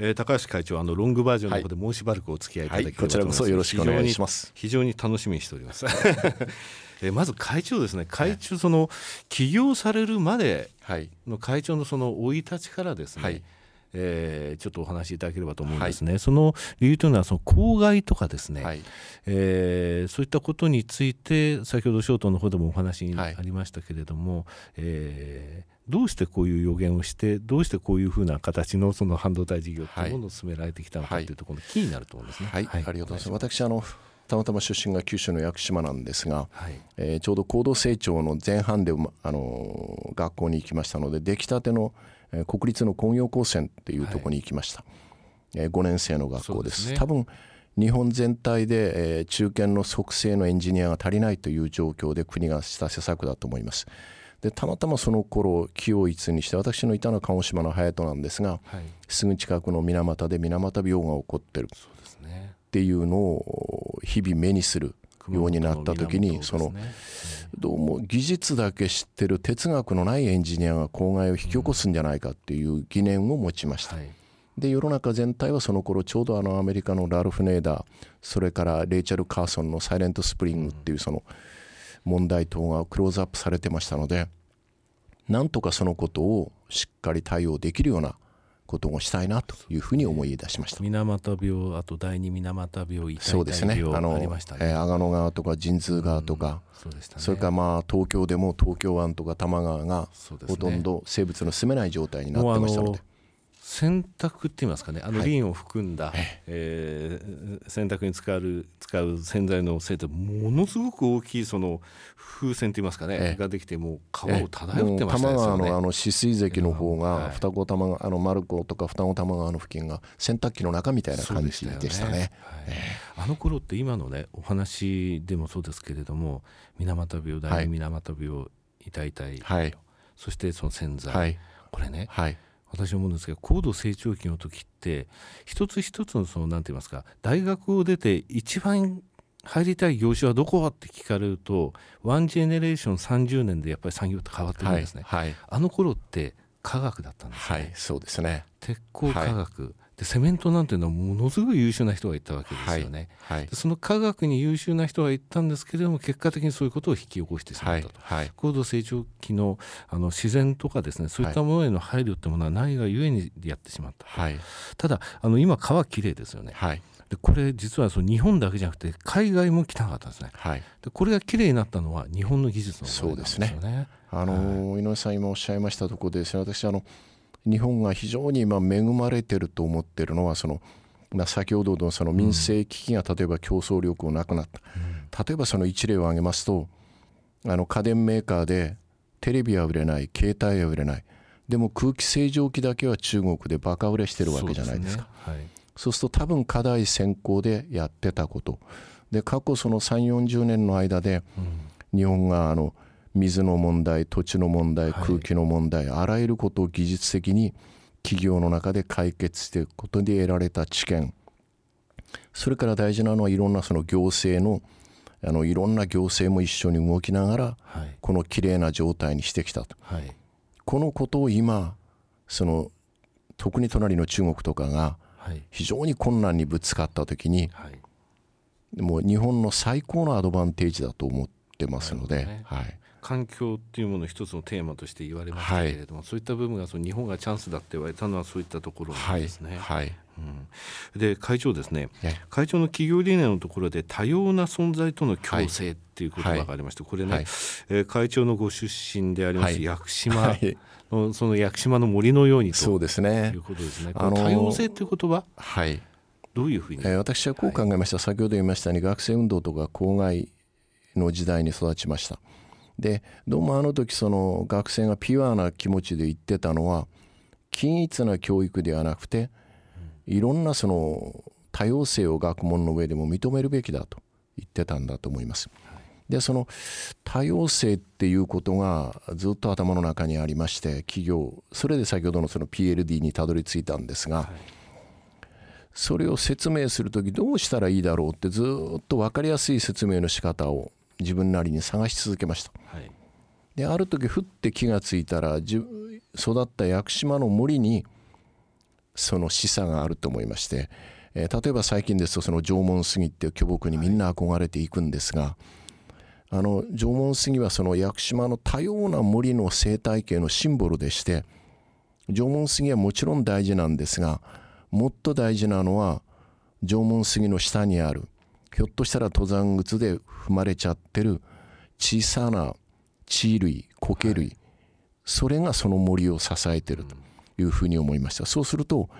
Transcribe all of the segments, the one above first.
えー、高橋会長あのロングバージョンの方でもうしばらくお付き合いいただき、はい、こちらこそよろしくお願いします。非常に楽しみにしております。えまず会長ですね。会長その起業されるまでの会長のその生い立ちからですね、はい。えー、ちょっとお話しいただければと思うんですね、はい、その理由というのはその公害とかですね、はい、えー、そういったことについて先ほどショートの方でもお話にありましたけれども、はい、えー、どうしてこういう予言をしてどうしてこういうふうな形のその半導体事業というものを進められてきたのかというところのキーになると思うんですね。はい、ありがとうございます。私あのたまたま出身が九州の屋久島なんですが、はい、えー、ちょうど高度成長の前半で、あの学校に行きましたので出来たてのえ国立の工業高専っていうところに行きました、はい、え5年生の学校です、ね、多分日本全体で、え中堅の即成のエンジニアが足りないという状況で国がした施策だと思いますでたまたまその頃気を一にして私のいたのは鹿児島の隼人なんですが、はい、すぐ近くの水俣で水俣病が起こってる。っていうのを日々目にするようになった時にそのどうも技術だけ知ってる哲学のないエンジニアが公害を引き起こすんじゃないかっていう疑念を持ちました。で世の中全体はその頃ちょうどあのアメリカのラルフ・ネーダーそれからレイチャル・カーソンの「サイレント・スプリング」っていうその問題等がクローズアップされてましたのでなんとかそのことをしっかり対応できるようなことをしたいなというふうに思い出しました。水俣病あと第二水俣病そうですね。あの、ね。えー、阿賀野川とか神通川とか、うん、そ、ね、それからまあ東京でも東京湾とか多摩川がほとんど生物の住めない状態になってましたので。洗濯って言いますかね。あのリンを含んだ、はい、えー、洗濯に使う使う洗剤のせいでものすごく大きいその風船と言いますかね、えができてもう川を漂ってましたですよね。のあの止水関の方が、二子玉川あの丸子とか二子玉川の付近が洗濯機の中みたいな感じでしたね。あの頃って今のねお話でもそうですけれども水俣病第二水俣病、痛い痛い、はい、そしてその洗剤、はい、これね、はい私思うんですけど高度成長期の時って一つ一つのその何て言いますか大学を出て一番入りたい業種はどこって聞かれるとワンジェネレーション30年でやっぱり産業って変わってるんですね、はい。はい、あの頃って科学だったんですね、はい、そうですね。鉄鋼科学、でセメントなんていうのはものすごい優秀な人がいたわけですよね、はい。はい、その科学に優秀な人がいたんですけれども結果的にそういうことを引き起こしてしまったと、はい、高度成長期のあの自然とかですねそういったものへの配慮ってものはないがゆえにやってしまった、ただあの今川きれいですよね、でこれ実はその日本だけじゃなくて海外も汚かったんですね、はい、でこれがきれいになったのは日本の技術のおかげなんですよね。そうですね。あの、井上さん今おっしゃいましたところでですね私あの日本が非常に今恵まれてると思ってるのはその、まあ、先ほどのその民生危機が例えば競争力をなくなった、うん、例えばその一例を挙げますとあの家電メーカーでテレビは売れない携帯は売れない。でも空気清浄機だけは中国でバカ売れしてるわけじゃないですか。そう、ね。はい、そうすると多分課題先行でやってたことで過去その3 4 0年の間で日本があの水の問題土地の問題空気の問題、はい、あらゆることを技術的に企業の中で解決していくことで得られた知見。それから大事なのはいろんなその行政のあのいろんな行政も一緒に動きながら、はい、このきれいな状態にしてきたと、はい、このことを今その特に隣の中国とかが非常に困難にぶつかった時に、はい、もう日本の最高のアドバンテージだと思ってますので、ね、はい、環境っていうもの一つのテーマとして言われましたけれども、はい、そういった部分がその日本がチャンスだって言われたのはそういったところなんですね。はい、はい。うん、で会長ですね、会長の企業理念のところで多様な存在との共生っていう言葉がありまして、これね、はい、えー、会長のご出身であります、屋久島の、その屋久島の森のようにということですね。あのー、多様性っていう言葉、はい、どういうふうに、えー、私はこう考えました、先ほど言いましたように学生運動とか公害の時代に育ちました。でどうもあの時その学生がピュアな気持ちで言ってたのは均一な教育ではなくていろんなその多様性を学問の上でも認めるべきだと言ってたんだと思います。でその多様性っていうことがずっと頭の中にありまして企業それで先ほどのその PLD にたどり着いたんですが、それを説明する時どうしたらいいだろうってずっと分かりやすい説明の仕方を自分なりに探し続けました、はい、である時ふって気がついたら育った屋久島の森にその示唆があると思いまして、えー、例えば最近ですとその縄文杉っていう巨木にみんな憧れていくんですが、あの縄文杉はその屋久島の多様な森の生態系のシンボルでして縄文杉はもちろん大事なんですがもっと大事なのは縄文杉の下にあるひょっとしたら登山靴で踏まれちゃってる小さな地類苔類、はい、それがその森を支えてるというふうに思いました。そうすると、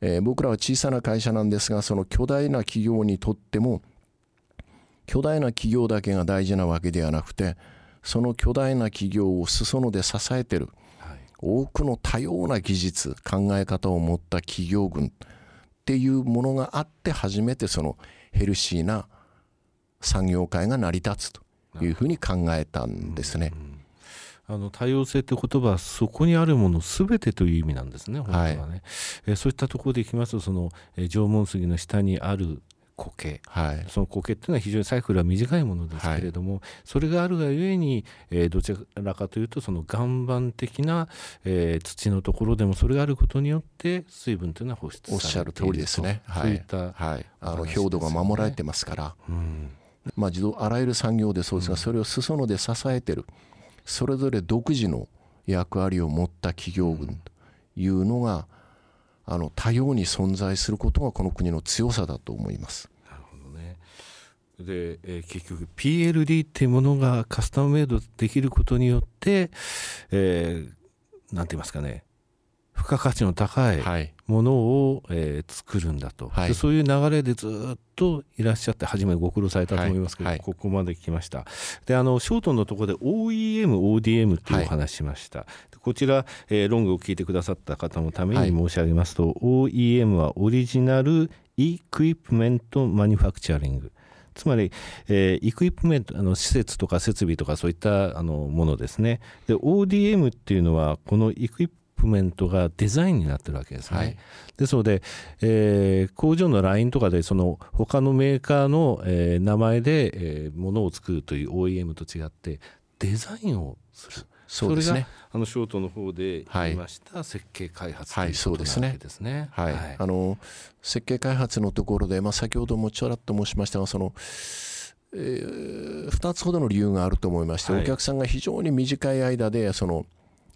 えー、僕らは小さな会社なんですがその巨大な企業にとっても巨大な企業だけが大事なわけではなくてその巨大な企業を裾野で支えてる、はい、多くの多様な技術考え方を持った企業群っていうものがあって初めてそのヘルシーな産業界が成り立つというふうに考えたんですね。あの多様性って言葉はそこにあるものすべてという意味なんですね、本当はね。はい、えそういったところでいきますとその、え縄文杉の下にある苔、はい、その苔っていうのは非常にサイクルは短いものですけれども、はい、それがあるがゆえに、えー、どちらかというとその岩盤的な、えー、土のところでもそれがあることによって水分というのは放出されているおっしゃる通りですね。はい、そういった、はい、あの表土が守られてますから、うん。まあ、自動あらゆる産業でそうですが、それを裾野で支えてるそれぞれ独自の役割を持った企業群というのが、あの多様に存在することがこの国の強さだと思います。で、えー、結局 PLD っていうものがカスタムメイドできることによって、えー、なんて言いますかね付加価値の高いものを、はい、えー、作るんだと、はい、そういう流れでずっといらっしゃって初めご苦労されたと思いますけど、はい、ここまで来ました。であのショートのところで OEM、ODM というお話しました、こちら、えー、ロングを聞いてくださった方のために申し上げますと、OEM はオリジナルイクイプメントマニュファクチャリングつまり、えー、イクイプメントあの施設とか設備とかそういったあのものですねで ODM っていうのはこのイクイププメントがデザインになってるわけですね。はい、ですので、えー、工場のラインとかでその他のメーカーの、えー、名前で、えー、ものを作るという OEM と違ってデザインをする。そうですね、あのショートの方で言いました設計開発ということなわけですね。はい、はい、あの設計開発のところで、まあ、先ほどもちょらっと申しましたがその、えー、2つほどの理由があると思いまして、はい、お客さんが非常に短い間でその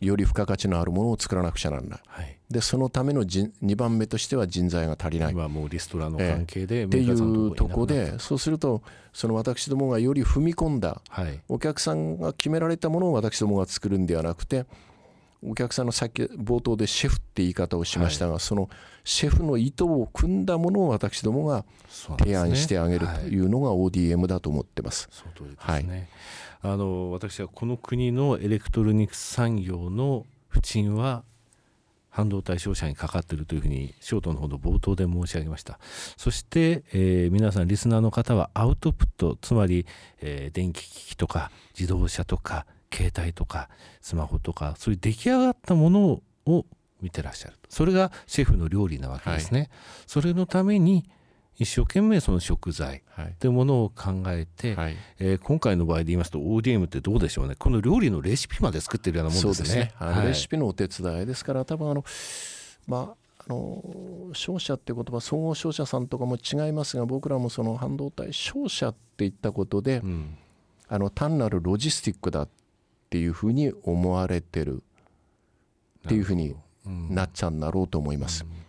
より付加価値のあるものを作らなくちゃならない、はい、でそのための2番目としては人材が足りない。今もうリストラの関係で、えー、っていうとこでそうするとその私どもがより踏み込んだ、はい、お客さんが決められたものを私どもが作るんではなくてお客さんのさっき冒頭でシェフって言い方をしましたが、はい、そのシェフの意図を組んだものを私どもが提案してあげるというのが ODM だと思ってます。その通りですね、あの私はこの国のエレクトロニクス産業の浮沈は半導体商社にかかっているというふうにショートのほど冒頭で申し上げました。そして、えー、皆さんリスナーの方はアウトプットつまり、えー、電気機器とか自動車とか携帯とかスマホとかそういう出来上がったものを見てらっしゃるそれがシェフの料理なわけですね、はい、それのために一生懸命その食材というものを考えて、はい、えー、今回の場合で言いますと ODM ってどうでしょうね。この料理のレシピまで作ってるようなもんですね。すね。はい、レシピのお手伝いですから多分あのまああの商社っていう言葉総合商社さんとかも違いますが僕らもその半導体商社って言ったことで、うん、あの単なるロジスティックだっていうふうに思われてるっていうふうになっちゃうんだろうと思います。うん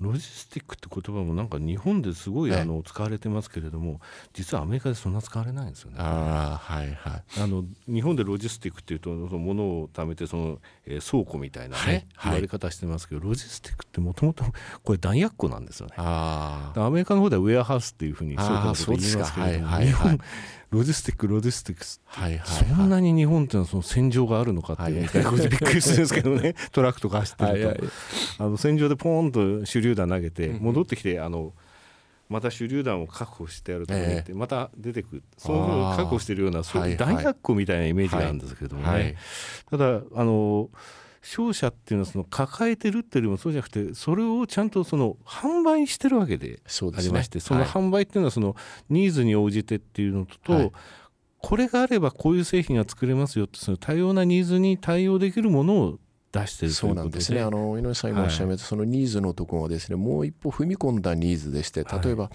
ロジスティックって言葉もなんか日本ですごいあの使われてますけれども実はアメリカでそんな使われないんですよね。あはいはい、あの日本でロジスティックっていうとその物を貯めてその、えー、倉庫みたいなね、はい、言われ方してますけどロジスティックってもともとこれ弾薬庫なんですよね。あアメリカの方ではウェアハウスっていうふうに倉庫のこと言いますけれども、日本ロジスティックロジスティックス、はいはいはい、そんなに日本っていうのはその戦場があるのかっていう、はいはい、びっくりするんですけどね。トラックとか走ってると、はいはい、あの戦場でポーンと手榴弾投げて戻ってきてあのまた手榴弾を確保してやると思ってまた出てくる、そういう確保しているようなそういう弾薬庫みたいなイメージがあるんですけどもね、はいはい、ただあの商社っていうのはその抱えてるっていうよりもそうじゃなくてそれをちゃんとその販売してるわけでありましてそ、ね,、の販売っていうのはそのニーズに応じてっていうのと、はい、これがあればこういう製品が作れますよってその多様なニーズに対応できるものを出してるとそうなんですね。あの井上さん今おっしゃいました、はい、そのニーズのところはですね、もう一歩踏み込んだニーズでして、例えば、はい、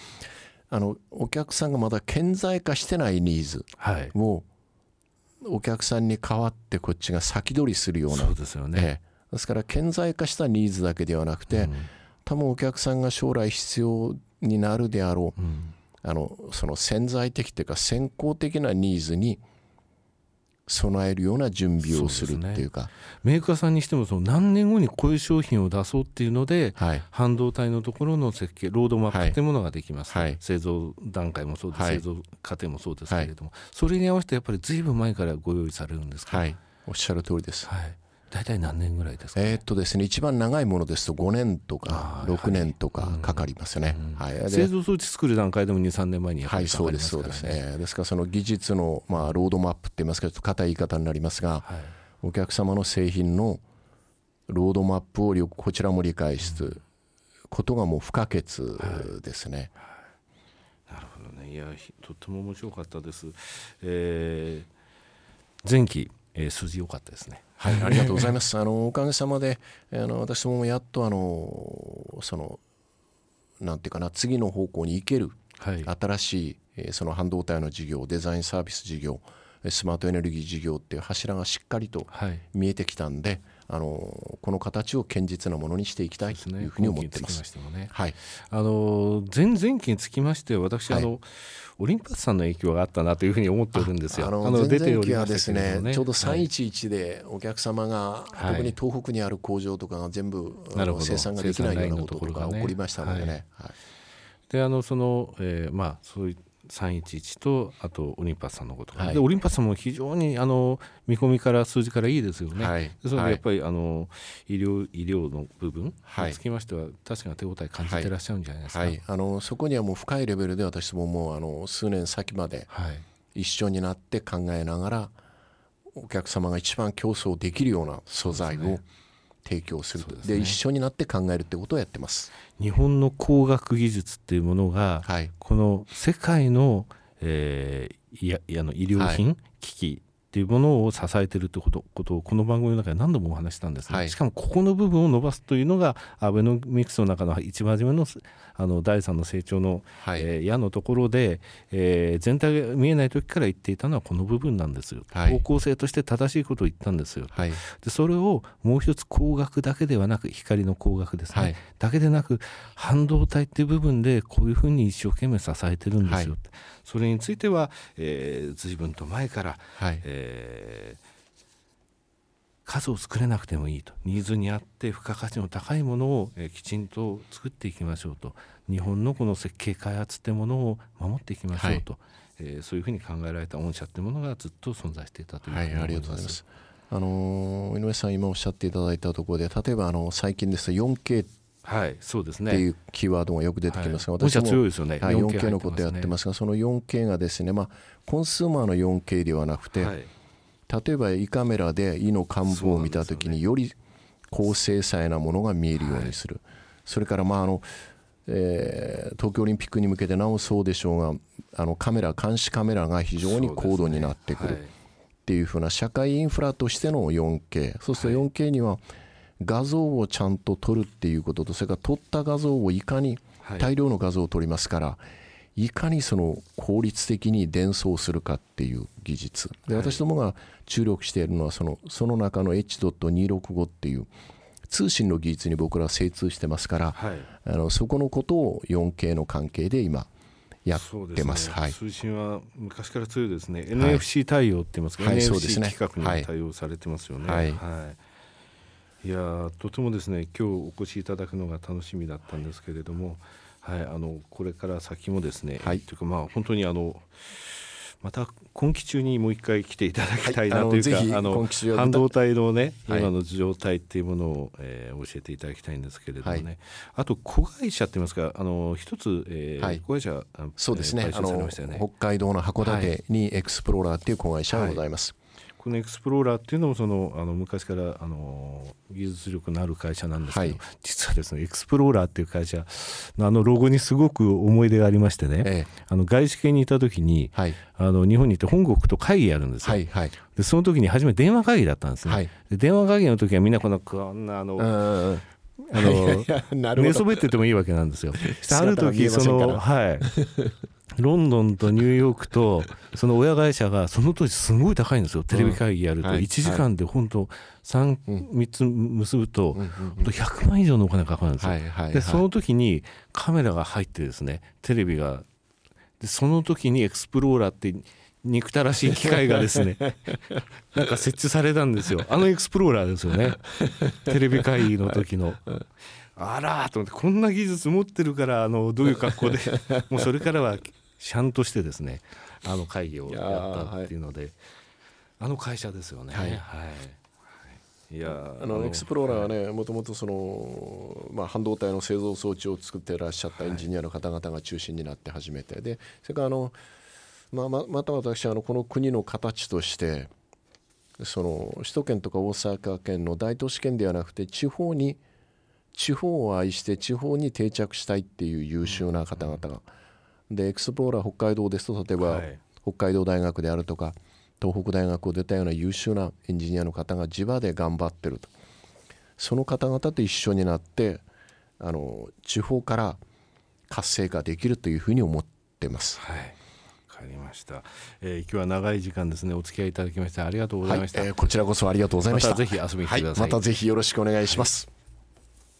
あのお客さんがまだ顕在化してないニーズを、お客さんに代わってこっちが先取りするような、そうですよね。ええ、ですから顕在化したニーズだけではなくて、うん、多分お客さんが将来必要になるであろう、うん、あのその潜在的というか先行的なニーズに備えるような準備をするっていうか、ね、メーカーさんにしてもその何年後にこういう商品を出そうっていうので、はい、半導体のところの設計ロードマップっていうものができます、はい、製造段階もそうです、はい、製造過程もそうですけれども、それに合わせてやっぱりずいぶん前からご用意されるんですか、はい、おっしゃる通りです、はい大体何年ぐらいですか、ね、えー、っとですね一番長いものですと5年とか6年とかかかりますね、はい、製造装置作る段階でも23年前にはいそうですそうですね。ですからその技術の、まあ、ロードマップって言いますかちょっと硬い言い方になりますが、はい、お客様の製品のロードマップをこちらも理解することがもう不可欠ですね、はい、なるほどね。いやとっても面白かったです、えー、前期えー、数字良かったですね。はい、ありがとうございます。あのおかげさまで、あの私もやっとあのそのなんていうかな次の方向に行ける、はい、新しい、えー、その半導体の事業、デザインサービス事業、スマートエネルギー事業っていう柱がしっかりと見えてきたんで。はいあのこの形を堅実なものにしていきたいというふうに思ってます。すね、はい、あの前々期につきまして私、はい、あのオリンパスさんの影響があったなというふうに思っておるんですよ。あの前々期はですね、ね、ちょうど311でお客様が、はい、特に東北にある工場とかが全部、生産ができないようなことが起こりましたのでね。はい、であのその、えー、まあそういった311とあとオリンパスさんのこと、はい、でオリンパスさんも非常にあの見込みから数字からいいですよね、はい、それでやっぱり、あの医療医療の部分につきましては、確かに手応え感じてらっしゃるんじゃないですか、はい、あのそこにはもう深いレベルで私ももうあの数年先まで一緒になって考えながらお客様が一番競争できるような素材を、提供すると。で、ね、一緒になって考えるってことをやってます。日本の工学技術っていうものが、はい、この世界の,、えー、いやあの医療品、はい、機器っていうものを支えているということことをこの番組の中で何度もお話したんですね、はい、しかもここの部分を伸ばすというのがアベノミクスの中の一番初めのあの第三の成長の、はい、えー、矢のところで、えー、全体が見えない時から言っていたのはこの部分なんですよ、はい、方向性として正しいことを言ったんですよ、はい、でそれをもう一つ光学だけではなく光の光学ですね、はい、だけでなく半導体っていう部分でこういうふうに一生懸命支えてるんですよ、それについては、えー、随分と前から、はい。えー数を作れなくてもいいと。ニーズに合って付加価値の高いものを、えきちんと作っていきましょうと。日本のこの設計開発ってものを守っていきましょうと、はい、えー、そういうふうに考えられた御社ってものがずっと存在していたというふうに思います。はい、ありがとうございます。あの井上さん今おっしゃっていただいたところで例えばあの最近ですと 4K はい、そうですね。っていうキーワードがよく出てきますが、はい、私も強いですよね。はい、4K のことやってますが、その 4K がですね、まあコンスーマーの 4K ではなくて、はい、例えば胃カメラで胃の幹部を見た時により高精細なものが見えるようにする、はい、それからまああの、えー、東京オリンピックに向けてなおそうでしょうがあのカメラ監視カメラが非常に高度になってくるっていうふうな社会インフラとしての 4K そうすると 4K には画像をちゃんと撮るっていうこととそれから撮った画像をいかに大量の画像を撮りますから、いかにその効率的に伝送するかっていう技術。で私どもが注力しているのはそのその中の H.265 っていう通信の技術に僕らは精通してますから、はい、あのそこのことを 4K の関係で今やってます、ね。はい、通信は昔から強いですね。NFC 対応って言いますか、はい、NFC 規格に対応されてますよね。はい、はいいやとてもですね今日お越しいただくのが楽しみだったんですけれども、はい、あのこれから先もですね、はい、というかまあ本当にあのまた今期中にもう一回来ていただきたいなというか、はい、あの半導体のね、はい、今の状態っていうものを、えー、教えていただきたいんですけれどもね、はい、あと子会社って言いますかあの一つ、えー子会社そうですね、ね、あの北海道の函館にエクスプローラーっていう子会社がございます。このエクスプローラーっていうのもそのあの昔からあの技術力のある会社なんですけど、はい、実はですねエクスプローラーっていう会社のあのロゴにすごく思い出がありましてね、ええ、あの外資系にいた時に、はい、あの日本に行って本国と会議やるんですよ、はいはい、でその時に初め電話会議だったんですね、はい、で電話会議の時はみんなこのこんなあの、あの寝そべっててもいいわけなんですよ。ある時そのはい。ロンドンとニューヨークとその親会社がその当時すごい高いんですよ。テレビ会議やると。1時間で本当 3, 3つ結ぶと100万以上のお金かかるんですよ。でその時にカメラが入ってですねテレビが。でその時にエクスプローラーって憎たらしい機械がですね なんか設置されたんですよ。あのエクスプローラーですよね。テレビ会議の時の。あらと思ってこんな技術持ってるからあのどういう格好で。もうそれからはシャンとしてですねあの会議をやったっていうので、はい、あの会社ですよね。はい、はい。いやあのエクスプローラーはねもともとその、まあ、半導体の製造装置を作っていらっしゃったエンジニアの方々が中心になって始めて。でそれからあの、まあ、ままた私あのこの国の形としてその首都圏とか大阪県の大都市圏ではなくて地方に地方を愛して地方に定着したいっていう優秀な方々が。でエクスプローラー北海道ですと例えば、はい、北海道大学であるとか東北大学を出たような優秀なエンジニアの方が地場で頑張ってるとその方々と一緒になってあの地方から活性化できるというふうに思ってます。はいりました、えー、今日は長い時間ですね。お付き合いいただきましてありがとうございました、はい、えー、こちらこそありがとうございました。またぜひ遊びに来てください、はい、またぜひよろしくお願いします、はい